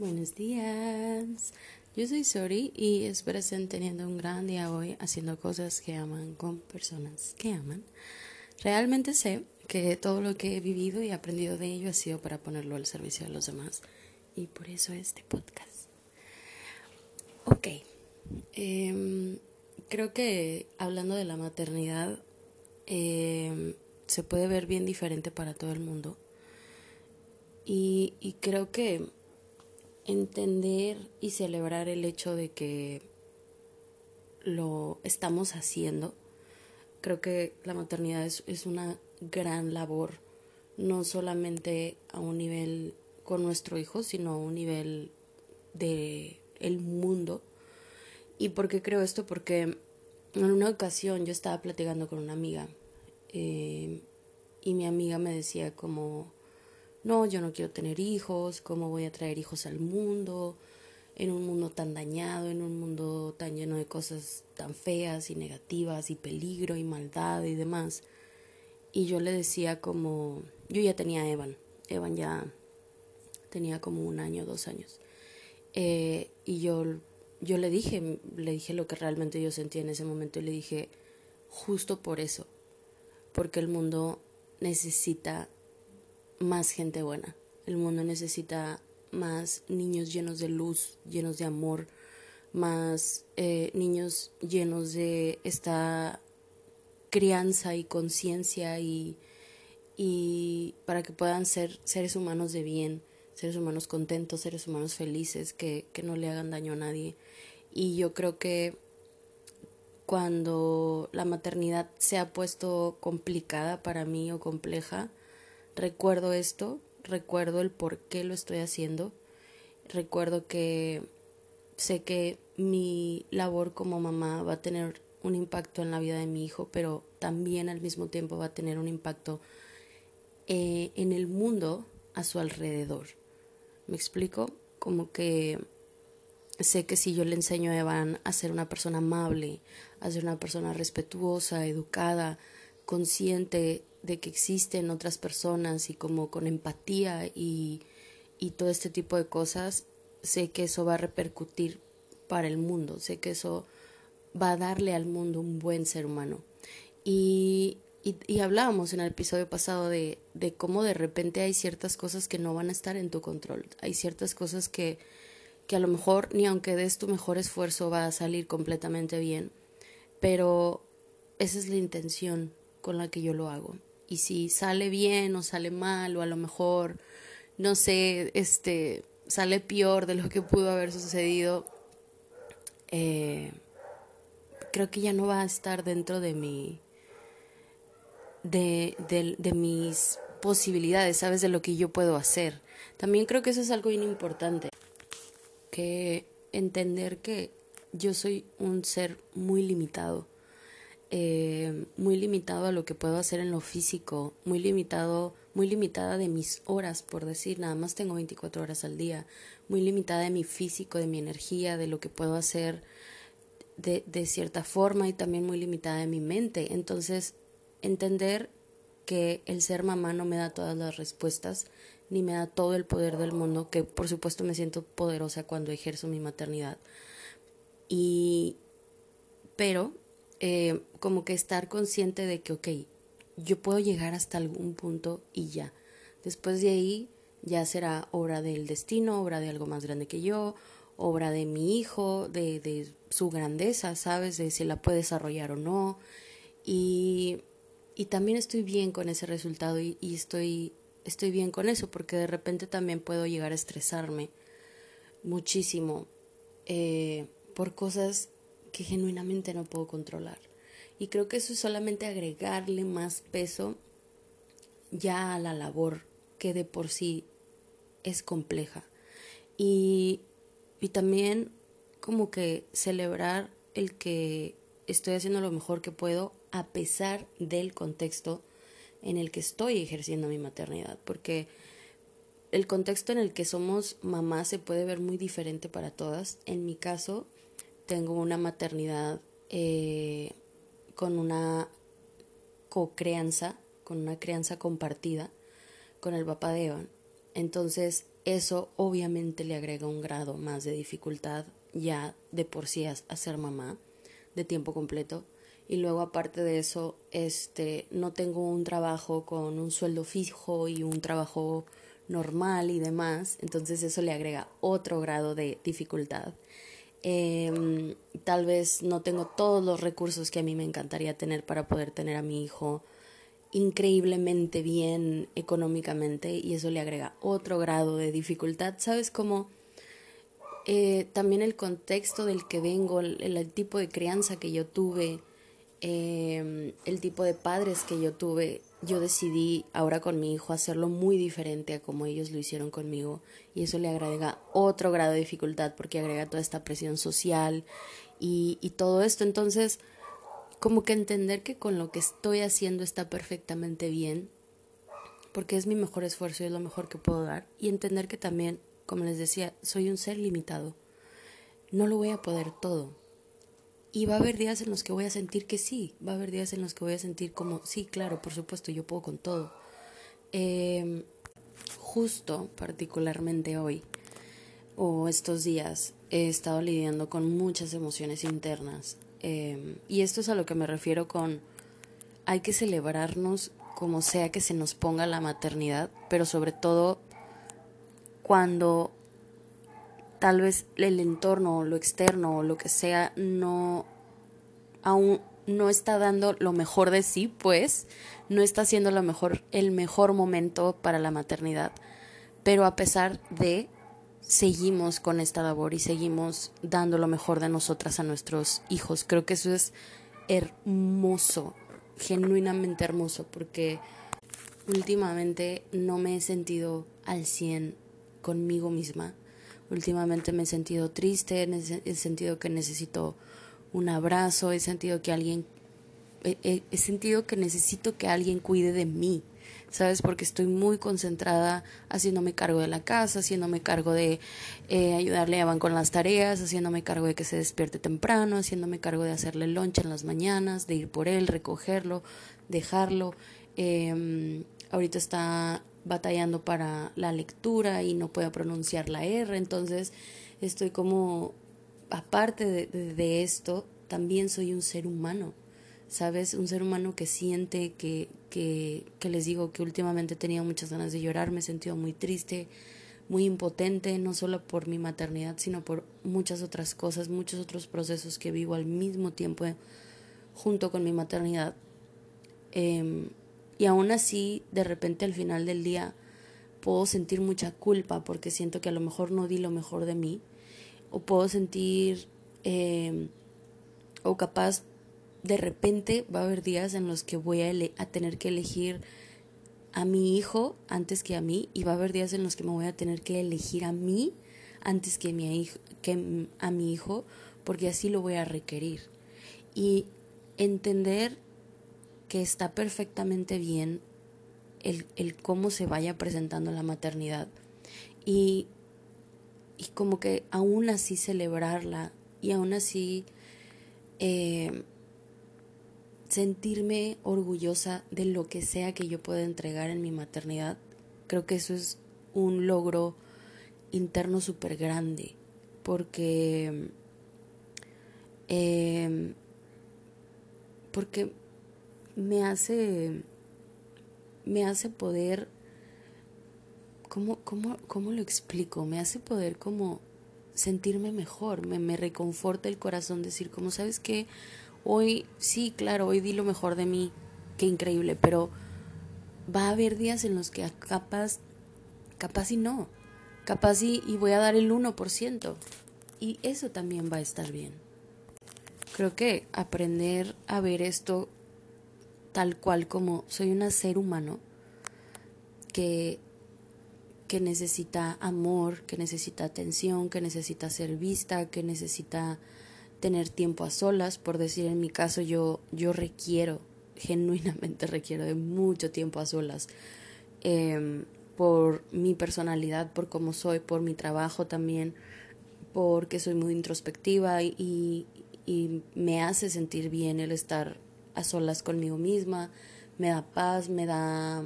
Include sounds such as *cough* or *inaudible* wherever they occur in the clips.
Buenos días. Yo soy Sori y espero estén teniendo un gran día hoy haciendo cosas que aman con personas que aman. Realmente sé que todo lo que he vivido y aprendido de ello ha sido para ponerlo al servicio de los demás y por eso este podcast. Ok. Em, creo que hablando de la maternidad em, se puede ver bien diferente para todo el mundo. Y, y creo que entender y celebrar el hecho de que lo estamos haciendo. Creo que la maternidad es, una gran labor, no solamente a un nivel con nuestro hijo, sino a un nivel de el mundo. ¿Y por qué creo esto? Porque en una ocasión yo estaba platicando con una amiga eh, y mi amiga me decía como, no, yo no quiero tener hijos, ¿cómo voy a traer hijos al mundo? En un mundo tan dañado, en un mundo tan lleno de cosas tan feas y negativas y peligro y maldad y demás. Y yo le decía como, yo ya tenía a Evan, Evan ya tenía como un año, dos años. Eh, y yo, yo le dije, le dije lo que realmente yo sentía en ese momento y le dije, justo por eso, porque el mundo necesita más gente buena. El mundo necesita más niños llenos de luz, llenos de amor, más eh, niños llenos de esta crianza y conciencia y, y para que puedan ser seres humanos de bien, seres humanos contentos, seres humanos felices, que, que no le hagan daño a nadie. Y yo creo que cuando la maternidad se ha puesto complicada para mí o compleja, recuerdo esto, recuerdo el por qué lo estoy haciendo, recuerdo que sé que mi labor como mamá va a tener un impacto en la vida de mi hijo, pero también al mismo tiempo va a tener un impacto eh, en el mundo a su alrededor. ¿Me explico? Como que sé que si yo le enseño a Evan a ser una persona amable, a ser una persona respetuosa, educada, consciente de que existen otras personas y como con empatía y, y todo este tipo de cosas, sé que eso va a repercutir para el mundo, sé que eso va a darle al mundo un buen ser humano. Y, y, hablábamos en el episodio pasado de, de cómo de repente hay ciertas cosas que no van a estar en tu control, hay ciertas cosas que, que a lo mejor ni aunque des tu mejor esfuerzo va a salir completamente bien, pero esa es la intención con la que yo lo hago y si sale bien o sale mal o a lo mejor no sé este sale peor de lo que pudo haber sucedido eh, creo que ya no va a estar dentro de mi de, de, mis posibilidades sabes de lo que yo puedo hacer. También creo que eso es algo bien importante que entender que yo soy un ser muy limitado eh, muy limitado a lo que puedo hacer en lo físico, muy limitado, muy limitada de mis horas, por decir, nada más tengo 24 horas al día, muy limitada de mi físico, de mi energía, de lo que puedo hacer de, de cierta forma y también muy limitada de mi mente. Entonces, entender que el ser mamá no me da todas las respuestas, ni me da todo el poder del mundo, que por supuesto me siento poderosa cuando ejerzo mi maternidad. Y, pero eh, como que estar consciente de que, ok, yo puedo llegar hasta algún punto y ya. Después de ahí ya será obra del destino, obra de algo más grande que yo, obra de mi hijo, de, de su grandeza, ¿sabes? De si la puede desarrollar o no. Y, y también estoy bien con ese resultado y, estoy, estoy bien con eso porque de repente también puedo llegar a estresarme muchísimo eh, por cosas que genuinamente no puedo controlar. Y creo que eso es solamente agregarle más peso ya a la labor que de por sí es compleja. Y, y también como que celebrar el que estoy haciendo lo mejor que puedo a pesar del contexto en el que estoy ejerciendo mi maternidad, porque el contexto en el que somos mamás se puede ver muy diferente para todas. En mi caso, tengo una maternidad eh, con una co-crianza, con una crianza compartida con el papá de Evan. Entonces, eso obviamente le agrega un grado más de dificultad ya de por sí a, ser mamá de tiempo completo. Y luego aparte de eso este no tengo un trabajo con un sueldo fijo y un trabajo normal y demás. Entonces eso le agrega otro grado de dificultad em, tal vez no tengo todos los recursos que a mí me encantaría tener para poder tener a mi hijo increíblemente bien económicamente y eso le agrega otro grado de dificultad. Sabes cómo eh, también el contexto del que vengo, el, tipo de crianza que yo tuve, em, el tipo de padres que yo tuve, yo decidí ahora con mi hijo hacerlo muy diferente a como ellos lo hicieron conmigo y eso le agrega otro grado de dificultad porque agrega toda esta presión social y, y todo esto. Entonces, como que entender que con lo que estoy haciendo está perfectamente bien porque es mi mejor esfuerzo y es lo mejor que puedo dar y entender que también como les decía, soy un ser limitado. No lo voy a poder todo. Y va a haber días en los que voy a sentir que sí, va a haber días en los que voy a sentir como, sí, claro, por supuesto, yo puedo con todo. Em, justo, particularmente hoy, o estos días, he estado lidiando con muchas emociones internas. Em, y esto es a lo que me refiero con, hay que celebrarnos como sea que se nos ponga la maternidad, pero sobre todo cuando tal vez el entorno, lo externo o lo que sea no aún no está dando lo mejor de sí, pues no está siendo lo mejor el mejor momento para la maternidad. Pero a pesar de seguimos con esta labor y seguimos dando lo mejor de nosotras a nuestros hijos. Creo que eso es hermoso, genuinamente hermoso, porque últimamente no me he sentido al 100 conmigo misma. Últimamente me he sentido triste, he sentido que necesito un abrazo, he sentido que alguien, he, sentido que necesito que alguien cuide de mí, ¿sabes? Porque estoy muy concentrada haciéndome cargo de la casa, haciéndome cargo de eh, ayudarle a Van con las tareas, haciéndome cargo de que se despierte temprano, haciéndome cargo de hacerle lunch en las mañanas, de ir por él, recogerlo, dejarlo. Eh, ahorita está batallando para la lectura y no puedo pronunciar la R, entonces estoy como, aparte de, esto, también soy un ser humano, ¿sabes? Un ser humano que siente, que, que, que les digo que últimamente tenía muchas ganas de llorar, me he sentido muy triste, muy impotente, no solo por mi maternidad, sino por muchas otras cosas, muchos otros procesos que vivo al mismo tiempo junto con mi maternidad. Eh, y aún así, de repente al final del día, puedo sentir mucha culpa porque siento que a lo mejor no di lo mejor de mí. O puedo sentir, em, o capaz, de repente va a haber días en los que voy a, tener que elegir a mi hijo antes que a mí y va a haber días en los que me voy a tener que elegir a mí antes que, mi que a mi hijo porque así lo voy a requerir. Y entender que está perfectamente bien el, el cómo se vaya presentando la maternidad. Y, y como que aún así celebrarla y aún así eh, sentirme orgullosa de lo que sea que yo pueda entregar en mi maternidad, creo que eso es un logro interno súper grande, porque, eh, porque me hace, me hace poder, ¿cómo, cómo, cómo lo explico? Me hace poder como sentirme mejor, me, me reconforta el corazón decir, como sabes que hoy, sí, claro, hoy di lo mejor de mí, qué increíble, pero va a haber días en los que capaz, capaz y no, capaz y, y voy a dar el 1%, y eso también va a estar bien. Creo que aprender a ver esto tal cual como soy un ser humano que, que necesita amor, que necesita atención, que necesita ser vista, que necesita tener tiempo a solas, por decir en mi caso yo, yo requiero, *laughs* genuinamente requiero de mucho tiempo a solas, em, por mi personalidad, por cómo soy, por mi trabajo también, porque soy muy introspectiva y, y me hace sentir bien el estar a solas conmigo misma, me da paz, me da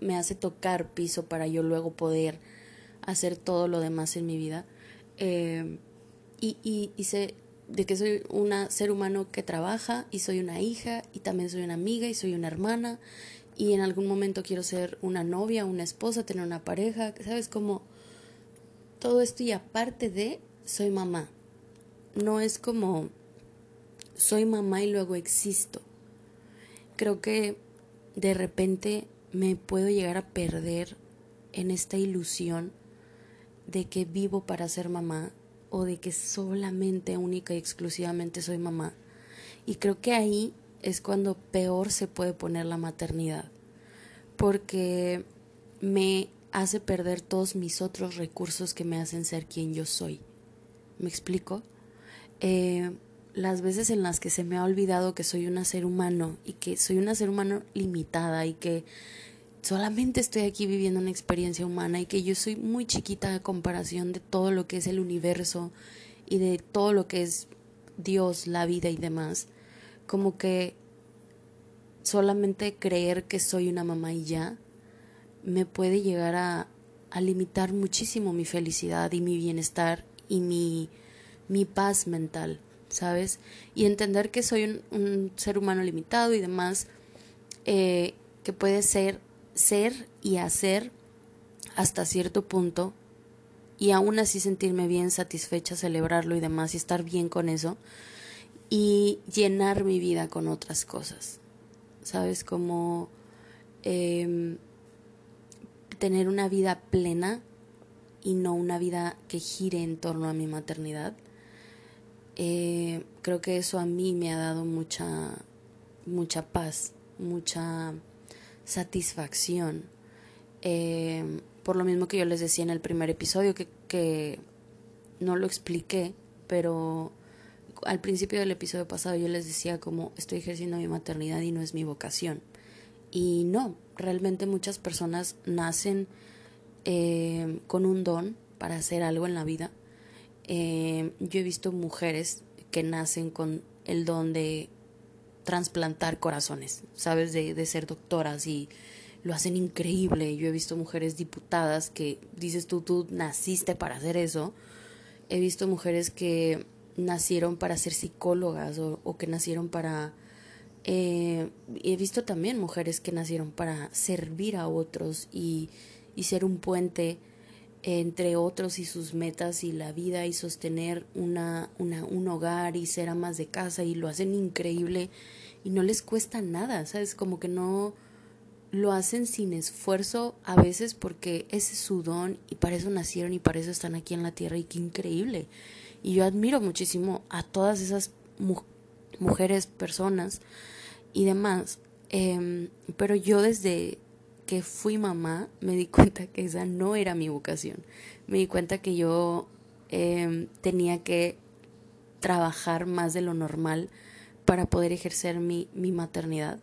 me hace tocar piso para yo luego poder hacer todo lo demás en mi vida. Eh, y, y, y sé de que soy un ser humano que trabaja y soy una hija y también soy una amiga y soy una hermana y en algún momento quiero ser una novia, una esposa, tener una pareja, ¿sabes? Como todo esto y aparte de soy mamá. No es como soy mamá y luego existo. Creo que de repente me puedo llegar a perder en esta ilusión de que vivo para ser mamá o de que solamente, única y exclusivamente soy mamá. Y creo que ahí es cuando peor se puede poner la maternidad, porque me hace perder todos mis otros recursos que me hacen ser quien yo soy. ¿Me explico? Eh, las veces en las que se me ha olvidado que soy un ser humano y que soy un ser humano limitada y que solamente estoy aquí viviendo una experiencia humana y que yo soy muy chiquita a comparación de todo lo que es el universo y de todo lo que es Dios, la vida y demás. Como que solamente creer que soy una mamá y ya me puede llegar a, a limitar muchísimo mi felicidad y mi bienestar y mi, mi paz mental, ¿sabes? Y entender que soy un, ser humano limitado y demás, eh, que puede ser ser y hacer hasta cierto punto y aún así sentirme bien, satisfecha, celebrarlo y demás y estar bien con eso y llenar mi vida con otras cosas. ¿Sabes? Como em, tener una vida plena y no una vida que gire en torno a mi maternidad. Eh, creo que eso a mí me ha dado mucha, mucha paz, mucha satisfacción. Eh, por lo mismo que yo les decía en el primer episodio, que, que no lo expliqué, pero al principio del episodio pasado yo les decía como estoy ejerciendo mi maternidad y no es mi vocación. Y no, realmente muchas personas nacen eh, con un don para hacer algo en la vida. Eh, yo he visto mujeres que nacen con el don de trasplantar corazones, ¿sabes? De, de ser doctoras y lo hacen increíble. Yo he visto mujeres diputadas que dices tú, tú naciste para hacer eso. He visto mujeres que nacieron para ser psicólogas o, que nacieron para... Eh, he visto también mujeres que nacieron para servir a otros y, y ser un puente entre otros y sus metas y la vida y sostener una, una, un hogar y ser amas de casa y lo hacen increíble y no les cuesta nada, ¿sabes? Como que no lo hacen sin esfuerzo a veces porque ese es su don y para eso nacieron y para eso están aquí en la tierra y qué increíble. Y yo admiro muchísimo a todas esas mujeres, personas y demás. Em, pero yo desde que fui mamá me di *laughs* cuenta que esa no era mi vocación. Me di cuenta que yo em, tenía que trabajar más de lo normal para poder ejercer mi, mi maternidad.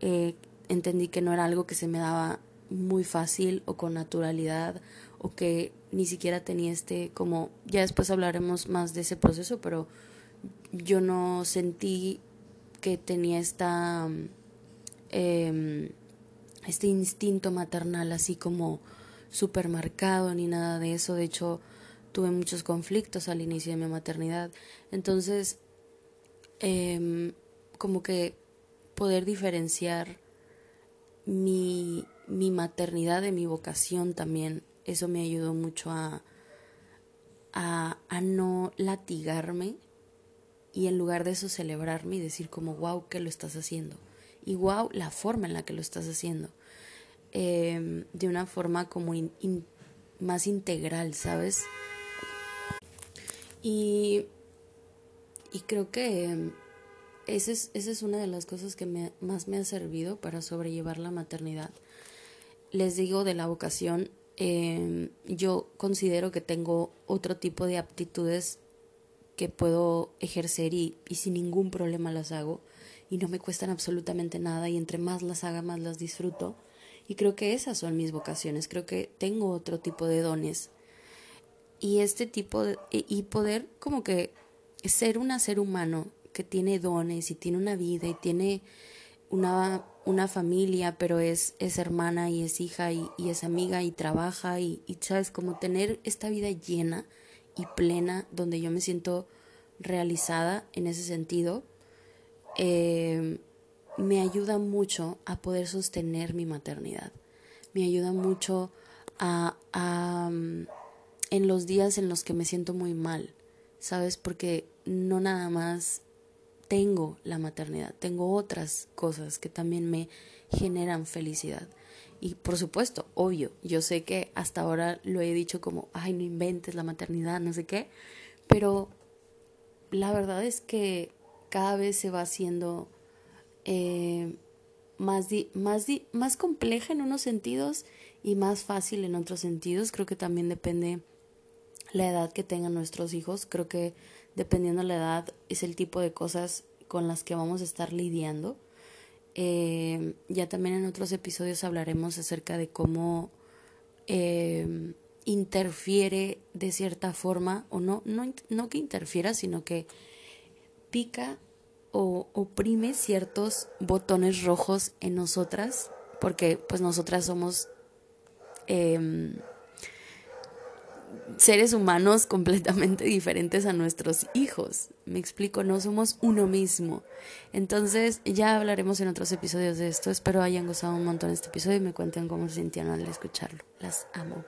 Eh, entendí que no era algo que se me daba muy fácil o con naturalidad o que ni siquiera tenía este como ya después hablaremos más de ese proceso pero yo no sentí que tenía esta eh, este instinto maternal así como supermercado ni nada de eso. De hecho, tuve muchos conflictos al inicio de mi maternidad. Entonces, eh, como que poder diferenciar mi, mi maternidad de mi vocación también, eso me ayudó mucho a, a, a no latigarme y en lugar de eso celebrarme y decir como, wow, que lo estás haciendo. Y wow, la forma en la que lo estás haciendo. Em, de una forma como más integral, ¿sabes? Y, y creo que esa es, es una de las cosas que me, más me ha servido para sobrellevar la maternidad. Les digo de la vocación, em, yo considero que tengo otro tipo de aptitudes que puedo ejercer y, y sin ningún problema las hago y no me cuestan absolutamente nada y entre más las haga más las disfruto y creo que esas son mis vocaciones, creo que tengo otro tipo de dones. Y este tipo de, y poder como que ser un ser humano que tiene dones y tiene una vida y tiene una, una familia, pero es, es hermana y es hija y, es amiga y trabaja y, y, sabes, como tener esta vida llena y plena donde yo me siento realizada en ese sentido, eh, me ayuda mucho a poder sostener mi maternidad. Me ayuda mucho a, a, mm, en los días en los que me siento muy mal, ¿sabes? Porque no nada más tengo la maternidad, tengo otras cosas que también me generan felicidad. Y por supuesto, obvio, yo sé que hasta ahora lo he dicho como, ay, no inventes la maternidad, no sé qué, pero la verdad es que cada vez se va haciendo eh, más, más, más compleja en unos sentidos y más fácil en otros sentidos. Creo que también depende la edad que tengan nuestros hijos. Creo que dependiendo la edad es el tipo de cosas con las que vamos a estar lidiando. Eh, ya también en otros episodios hablaremos acerca de cómo eh, interfiere de cierta forma, o no, no, no que interfiera, sino que pica o oprime ciertos botones rojos en nosotras, porque pues nosotras somos eh, seres humanos *laughs* completamente diferentes a nuestros hijos. Me explico, no somos uno mismo. Entonces, ya hablaremos en otros episodios de esto. Espero hayan gozado un montón este episodio y me cuenten cómo se sentían al escucharlo. Las amo.